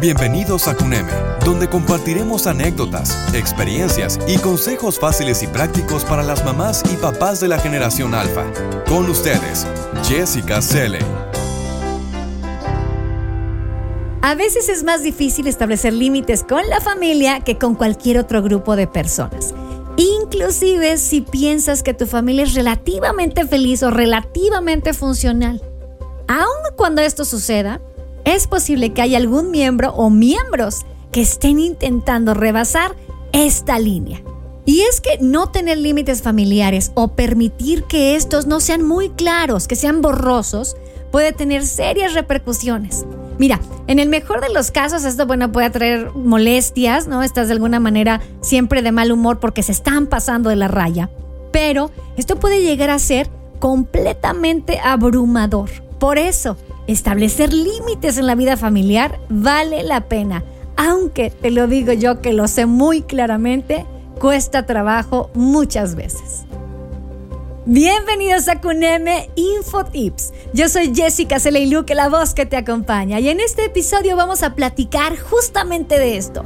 Bienvenidos a CUNEME, donde compartiremos anécdotas, experiencias y consejos fáciles y prácticos para las mamás y papás de la generación alfa. Con ustedes, Jessica Selle. A veces es más difícil establecer límites con la familia que con cualquier otro grupo de personas. Inclusive si piensas que tu familia es relativamente feliz o relativamente funcional. Aun cuando esto suceda, es posible que haya algún miembro o miembros que estén intentando rebasar esta línea. Y es que no tener límites familiares o permitir que estos no sean muy claros, que sean borrosos, puede tener serias repercusiones. Mira, en el mejor de los casos esto bueno puede traer molestias, ¿no? Estás de alguna manera siempre de mal humor porque se están pasando de la raya. Pero esto puede llegar a ser completamente abrumador. Por eso, establecer límites en la vida familiar vale la pena, aunque te lo digo yo que lo sé muy claramente, cuesta trabajo muchas veces. Bienvenidos a Cuneme Info Tips. Yo soy Jessica que la voz que te acompaña, y en este episodio vamos a platicar justamente de esto.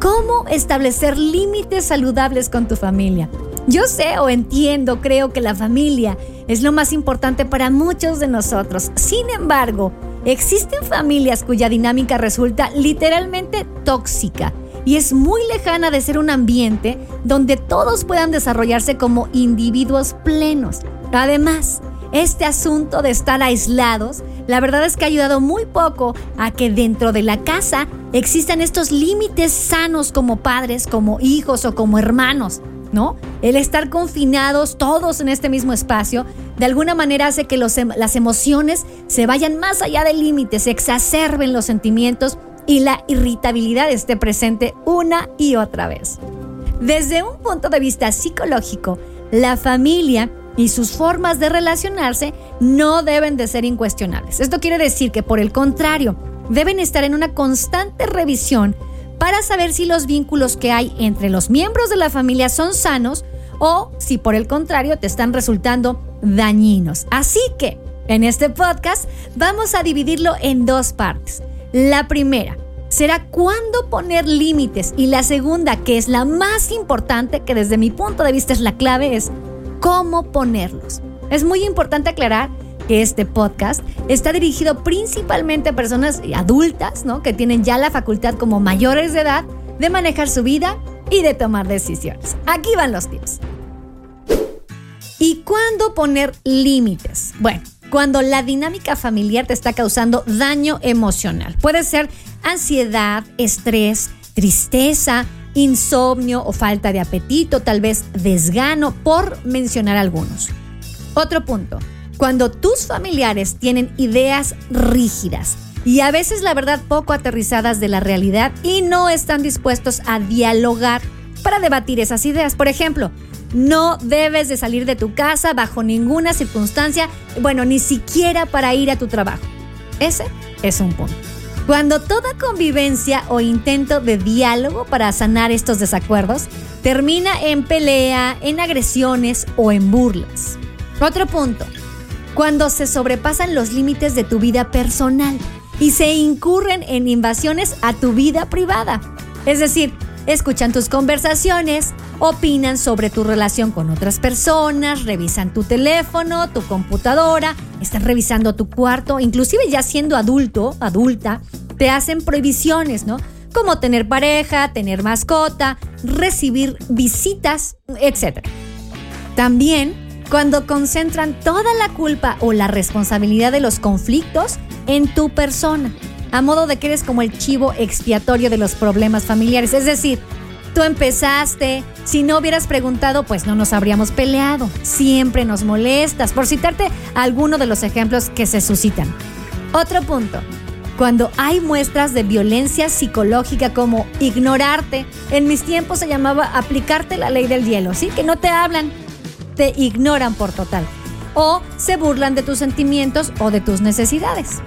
¿Cómo establecer límites saludables con tu familia? Yo sé o entiendo, creo que la familia es lo más importante para muchos de nosotros. Sin embargo, existen familias cuya dinámica resulta literalmente tóxica y es muy lejana de ser un ambiente donde todos puedan desarrollarse como individuos plenos. Además, este asunto de estar aislados, la verdad es que ha ayudado muy poco a que dentro de la casa existan estos límites sanos como padres, como hijos o como hermanos. ¿No? El estar confinados todos en este mismo espacio, de alguna manera hace que em, las emociones se vayan más allá del límite, se exacerben los sentimientos y la irritabilidad esté presente una y otra vez. Desde un punto de vista psicológico, la familia y sus formas de relacionarse no deben de ser incuestionables. Esto quiere decir que por el contrario, deben estar en una constante revisión para saber si los vínculos que hay entre los miembros de la familia son sanos o si por el contrario te están resultando dañinos. Así que en este podcast vamos a dividirlo en dos partes. La primera será cuándo poner límites y la segunda, que es la más importante, que desde mi punto de vista es la clave, es cómo ponerlos. Es muy importante aclarar este podcast está dirigido principalmente a personas adultas, ¿no? Que tienen ya la facultad como mayores de edad de manejar su vida y de tomar decisiones. Aquí van los tips. ¿Y cuándo poner límites? Bueno, cuando la dinámica familiar te está causando daño emocional. Puede ser ansiedad, estrés, tristeza, insomnio o falta de apetito, tal vez desgano, por mencionar algunos. Otro punto, cuando tus familiares tienen ideas rígidas y a veces la verdad poco aterrizadas de la realidad y no están dispuestos a dialogar para debatir esas ideas. Por ejemplo, no debes de salir de tu casa bajo ninguna circunstancia, bueno, ni siquiera para ir a tu trabajo. Ese es un punto. Cuando toda convivencia o intento de diálogo para sanar estos desacuerdos termina en pelea, en agresiones o en burlas. Otro punto, cuando se sobrepasan los límites de tu vida personal y se incurren en invasiones a tu vida privada. Es decir, escuchan tus conversaciones, opinan sobre tu relación con otras personas, revisan tu teléfono, tu computadora, están revisando tu cuarto, inclusive ya siendo adulto, adulta, te hacen prohibiciones, ¿no? Como tener pareja, tener mascota, recibir visitas, etc. También cuando concentran toda la culpa o la responsabilidad de los conflictos en tu persona, a modo de que eres como el chivo expiatorio de los problemas familiares. Es decir, tú empezaste, si no hubieras preguntado, pues no nos habríamos peleado, siempre nos molestas, por citarte alguno de los ejemplos que se suscitan. Otro punto, cuando hay muestras de violencia psicológica como ignorarte, en mis tiempos se llamaba aplicarte la ley del hielo, ¿sí? Que no te hablan, te ignoran por total o se burlan de tus sentimientos o de tus necesidades.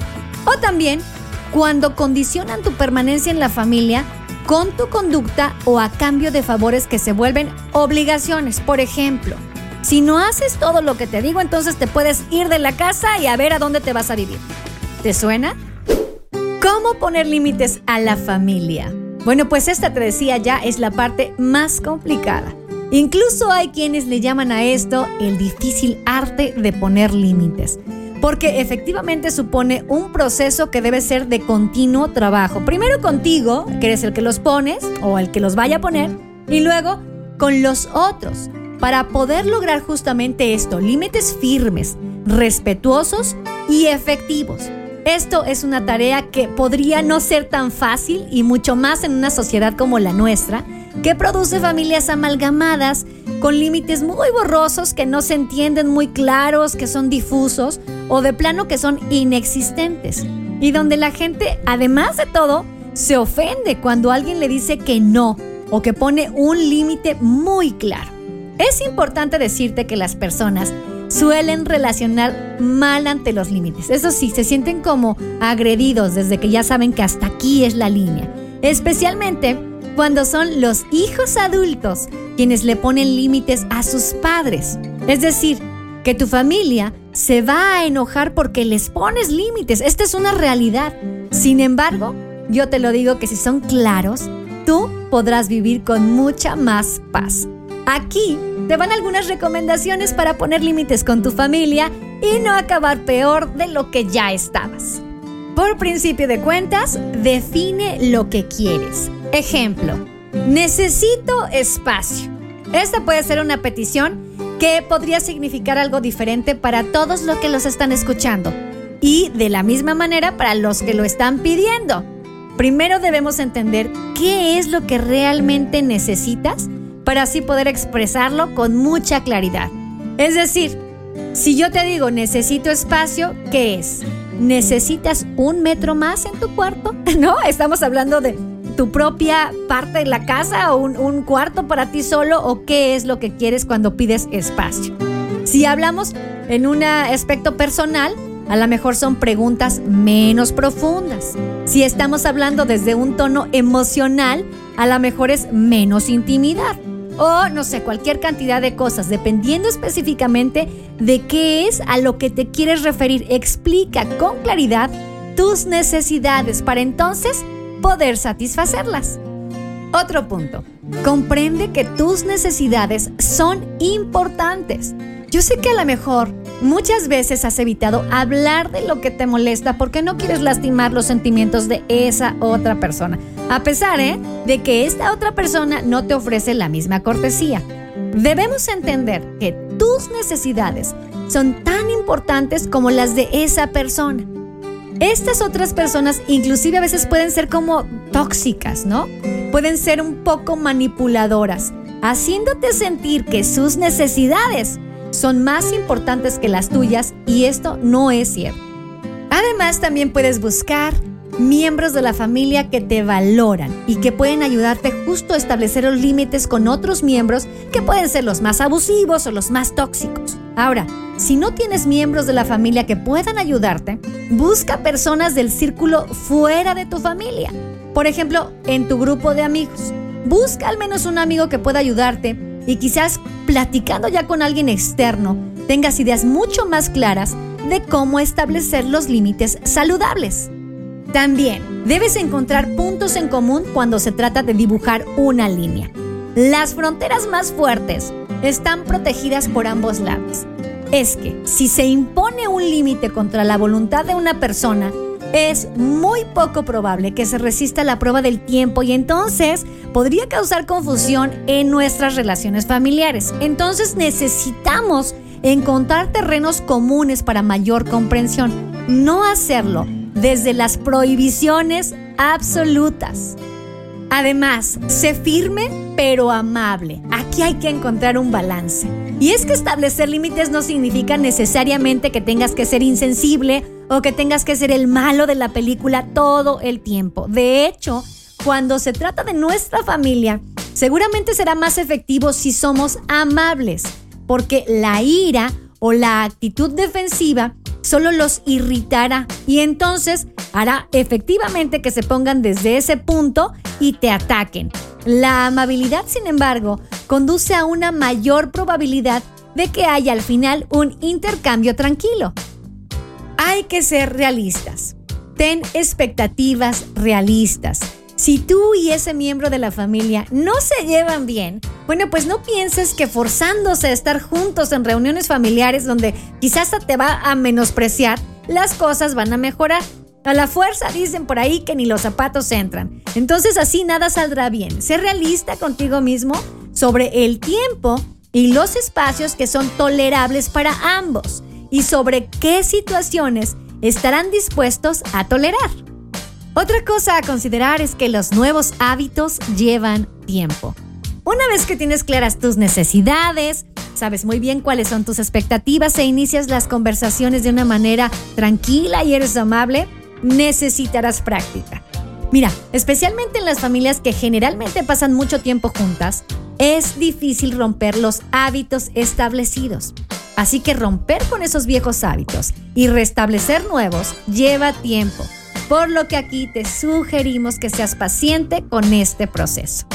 O también cuando condicionan tu permanencia en la familia con tu conducta o a cambio de favores que se vuelven obligaciones. Por ejemplo, si no haces todo lo que te digo, entonces te puedes ir de la casa y a ver a dónde te vas a vivir. ¿Te suena? ¿Cómo poner límites a la familia? Bueno, pues esta te decía ya es la parte más complicada. Incluso hay quienes le llaman a esto el difícil arte de poner límites, porque efectivamente supone un proceso que debe ser de continuo trabajo. Primero contigo, que eres el que los pones o el que los vaya a poner, y luego con los otros, para poder lograr justamente esto, límites firmes, respetuosos y efectivos. Esto es una tarea que podría no ser tan fácil y mucho más en una sociedad como la nuestra, que produce familias amalgamadas con límites muy borrosos que no se entienden muy claros, que son difusos o de plano que son inexistentes. Y donde la gente, además de todo, se ofende cuando alguien le dice que no o que pone un límite muy claro. Es importante decirte que las personas suelen relacionar mal ante los límites. Eso sí, se sienten como agredidos desde que ya saben que hasta aquí es la línea. Especialmente cuando son los hijos adultos quienes le ponen límites a sus padres. Es decir, que tu familia se va a enojar porque les pones límites. Esta es una realidad. Sin embargo, yo te lo digo que si son claros, tú podrás vivir con mucha más paz. Aquí te van algunas recomendaciones para poner límites con tu familia y no acabar peor de lo que ya estabas. Por principio de cuentas, define lo que quieres. Ejemplo, necesito espacio. Esta puede ser una petición que podría significar algo diferente para todos los que los están escuchando y de la misma manera para los que lo están pidiendo. Primero debemos entender qué es lo que realmente necesitas para así poder expresarlo con mucha claridad. Es decir, si yo te digo necesito espacio, ¿qué es? ¿Necesitas un metro más en tu cuarto? ¿No? Estamos hablando de tu propia parte de la casa o un, cuarto para ti solo o qué es lo que quieres cuando pides espacio. Si hablamos en un aspecto personal, a lo mejor son preguntas menos profundas. Si estamos hablando desde un tono emocional, a lo mejor es menos intimidad o no sé, cualquier cantidad de cosas, dependiendo específicamente de qué es a lo que te quieres referir. Explica con claridad tus necesidades para entonces poder satisfacerlas. Otro punto, comprende que tus necesidades son importantes. Yo sé que a lo mejor muchas veces has evitado hablar de lo que te molesta porque no quieres lastimar los sentimientos de esa otra persona, a pesar ¿eh? de que esta otra persona no te ofrece la misma cortesía. Debemos entender que tus necesidades son tan importantes como las de esa persona. Estas otras personas inclusive a veces pueden ser como tóxicas, ¿no? Pueden ser un poco manipuladoras, haciéndote sentir que sus necesidades son más importantes que las tuyas y esto no es cierto. Además, también puedes buscar miembros de la familia que te valoran y que pueden ayudarte justo a establecer los límites con otros miembros que pueden ser los más abusivos o los más tóxicos. Ahora, si no tienes miembros de la familia que puedan ayudarte, busca personas del círculo fuera de tu familia. Por ejemplo, en tu grupo de amigos. Busca al menos un amigo que pueda ayudarte y quizás platicando ya con alguien externo tengas ideas mucho más claras de cómo establecer los límites saludables. También debes encontrar puntos en común cuando se trata de dibujar una línea. Las fronteras más fuertes están protegidas por ambos lados. Es que si se impone un límite contra la voluntad de una persona, es muy poco probable que se resista la prueba del tiempo y entonces podría causar confusión en nuestras relaciones familiares. Entonces necesitamos encontrar terrenos comunes para mayor comprensión, no hacerlo desde las prohibiciones absolutas. Además, sé firme pero amable. Aquí hay que encontrar un balance. Y es que establecer límites no significa necesariamente que tengas que ser insensible o que tengas que ser el malo de la película todo el tiempo. De hecho, cuando se trata de nuestra familia, seguramente será más efectivo si somos amables, porque la ira o la actitud defensiva solo los irritará y entonces hará efectivamente que se pongan desde ese punto y te ataquen. La amabilidad, sin embargo, conduce a una mayor probabilidad de que haya al final un intercambio tranquilo hay que ser realistas. Ten expectativas realistas. Si tú y ese miembro de la familia no se llevan bien, bueno, pues no pienses que forzándose a estar juntos en reuniones familiares donde quizás te va a menospreciar, las cosas van a mejorar. A la fuerza dicen por ahí que ni los zapatos entran. Entonces así nada saldrá bien. Sé realista contigo mismo sobre el tiempo y los espacios que son tolerables para ambos y sobre qué situaciones estarán dispuestos a tolerar. Otra cosa a considerar es que los nuevos hábitos llevan tiempo. Una vez que tienes claras tus necesidades, sabes muy bien cuáles son tus expectativas e inicias las conversaciones de una manera tranquila y eres amable, necesitarás práctica. Mira, especialmente en las familias que generalmente pasan mucho tiempo juntas, es difícil romper los hábitos establecidos. Así que romper con esos viejos hábitos y restablecer nuevos lleva tiempo por lo que aquí te sugerimos que seas paciente con este proceso.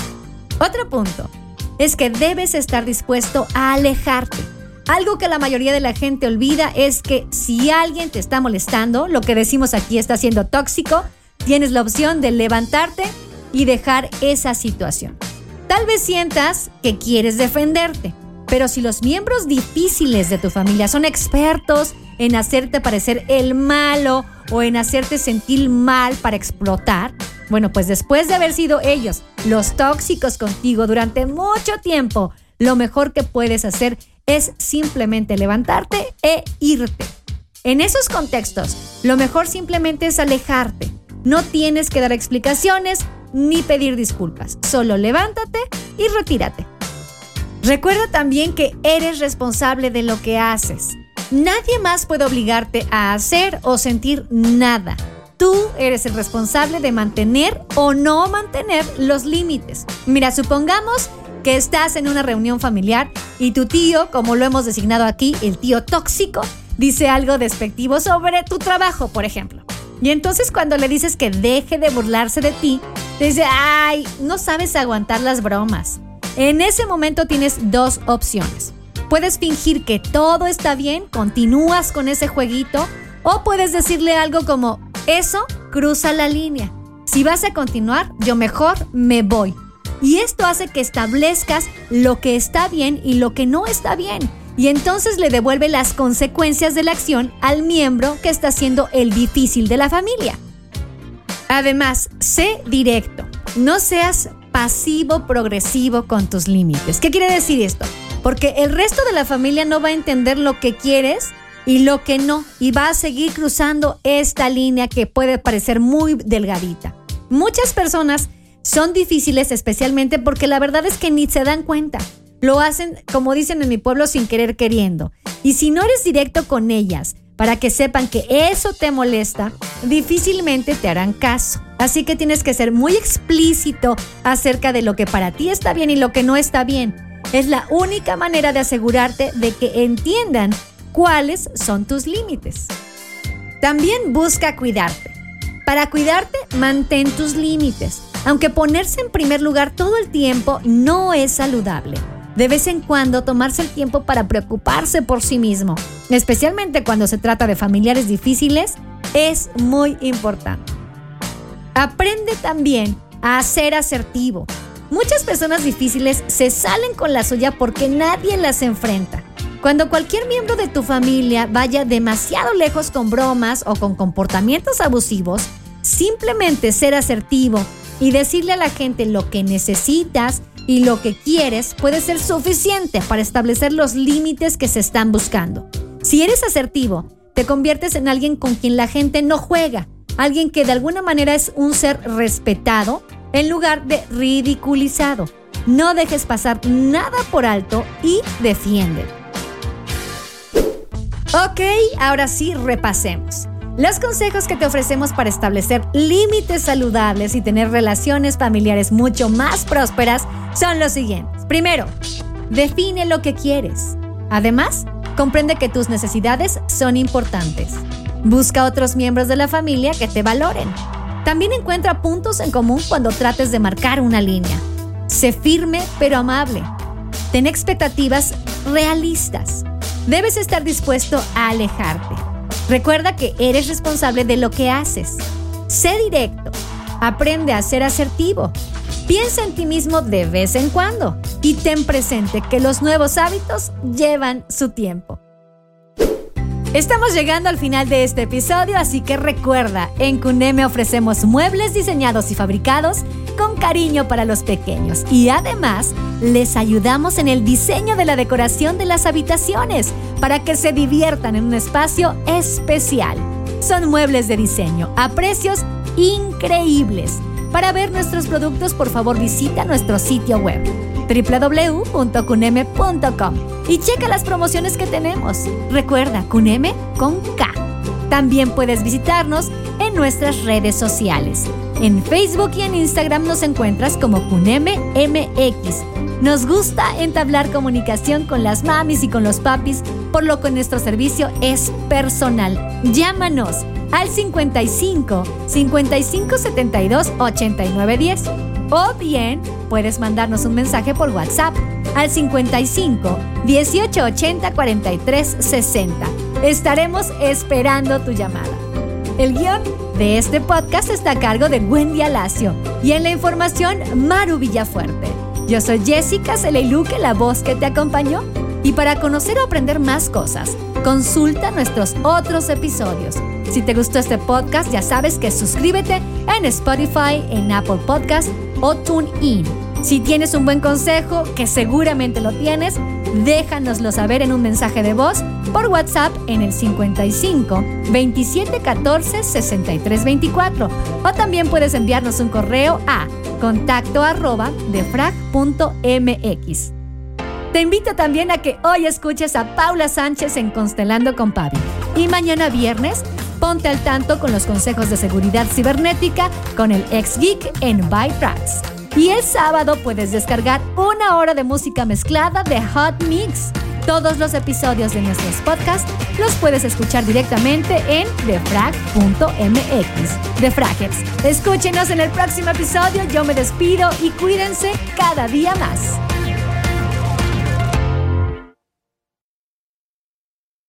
Otro punto es que debes estar dispuesto a alejarte. Algo que la mayoría de la gente olvida es que si alguien te está molestando, lo que decimos aquí está siendo tóxico, tienes la opción de levantarte y dejar esa situación. Tal vez sientas que quieres defenderte, pero si los miembros difíciles de tu familia son expertos en hacerte parecer el malo o en hacerte sentir mal para explotar, bueno, pues después de haber sido ellos los tóxicos contigo durante mucho tiempo, lo mejor que puedes hacer es simplemente levantarte e irte. En esos contextos, lo mejor simplemente es alejarte. No tienes que dar explicaciones ni pedir disculpas. Solo levántate y retírate. Recuerda también que eres responsable de lo que haces. Nadie más puede obligarte a hacer o sentir nada. Tú eres el responsable de mantener o no mantener los límites. Mira, supongamos que estás en una reunión familiar y tu tío, como lo hemos designado aquí, el tío tóxico, dice algo despectivo sobre tu trabajo, por ejemplo. Y entonces cuando le dices que deje de burlarse de ti, te dice, ay, no sabes aguantar las bromas. En ese momento tienes dos opciones. Puedes fingir que todo está bien, continúas con ese jueguito, o puedes decirle algo como, eso cruza la línea. Si vas a continuar, yo mejor me voy. Y esto hace que establezcas lo que está bien y lo que no está bien. Y entonces le devuelve las consecuencias de la acción al miembro que está siendo el difícil de la familia. Además, sé directo. No seas pasivo progresivo con tus límites. ¿Qué quiere decir esto? porque el resto de la familia no va a entender lo que quieres y lo que no, y va a seguir cruzando esta línea que puede parecer muy delgadita. Muchas personas son difíciles especialmente porque la verdad es que ni se dan cuenta. Lo hacen, como dicen en mi pueblo, sin querer queriendo. Y si no eres directo con ellas, para que sepan que eso te molesta, difícilmente te harán caso. Así que tienes que ser muy explícito acerca de lo que para ti está bien y lo que no está bien es la única manera de asegurarte de que entiendan cuáles son tus límites. También busca cuidarte. Para cuidarte, mantén tus límites, aunque ponerse en primer lugar todo el tiempo no es saludable. De vez en cuando tomarse el tiempo para preocuparse por sí mismo, especialmente cuando se trata de familiares difíciles, es muy importante. Aprende también a ser asertivo, Muchas personas difíciles se salen con la suya porque nadie las enfrenta. Cuando cualquier miembro de tu familia vaya demasiado lejos con bromas o con comportamientos abusivos, simplemente ser asertivo y decirle a la gente lo que necesitas y lo que quieres puede ser suficiente para establecer los límites que se están buscando. Si eres asertivo, te conviertes en alguien con quien la gente no juega, alguien que de alguna manera es un ser respetado en lugar de ridiculizado. No dejes pasar nada por alto y defiende. Ok, ahora sí repasemos. Los consejos que te ofrecemos para establecer límites saludables y tener relaciones familiares mucho más prósperas son los siguientes. Primero, define lo que quieres. Además, comprende que tus necesidades son importantes. Busca otros miembros de la familia que te valoren. También encuentra puntos en común cuando trates de marcar una línea. Sé firme pero amable. Ten expectativas realistas. Debes estar dispuesto a alejarte. Recuerda que eres responsable de lo que haces. Sé directo. Aprende a ser asertivo. Piensa en ti mismo de vez en cuando y ten presente que los nuevos hábitos llevan su tiempo. Estamos llegando al final de este episodio, así que recuerda, en Cuneme ofrecemos muebles diseñados y fabricados con cariño para los pequeños y además les ayudamos en el diseño de la decoración de las habitaciones para que se diviertan en un espacio especial. Son muebles de diseño a precios increíbles. Para ver nuestros productos, por favor visita nuestro sitio web www.cuneme.com y checa las promociones que tenemos. Recuerda, Cuneme con K. También puedes visitarnos en nuestras redes sociales. En Facebook y en Instagram nos encuentras como Cuneme MX. Nos gusta entablar comunicación con las mamis y con los papis, por lo que nuestro servicio es personal. Llámanos al 55 55 72 89 10 o bien puedes mandarnos un mensaje por WhatsApp al 55 1880 43 60. Estaremos esperando tu llamada. El guion de este podcast está a cargo de Wendy Alacio y en la información Maru Villafuerte. Yo soy Jessica Celeiluque, la voz que te acompañó. Y para conocer o aprender más cosas, consulta nuestros otros episodios. Si te gustó este podcast, ya sabes que suscríbete en Spotify, en Apple Podcast o TuneIn. Si tienes un buen consejo, que seguramente lo tienes, déjanoslo saber en un mensaje de voz por WhatsApp en el 55 27 14 63 24 o también puedes enviarnos un correo a contacto arroba defrag.mx. Te invito también a que hoy escuches a Paula Sánchez en Constelando con Pavi y mañana viernes ponte al tanto con los consejos de seguridad cibernética con el ex geek en ByTracks. Y el sábado puedes descargar una hora de música mezclada de Hot Mix. Todos los episodios de nuestros podcasts los puedes escuchar directamente en defrag.mx. Defraggers, escúchenos en el próximo episodio. Yo me despido y cuídense cada día más.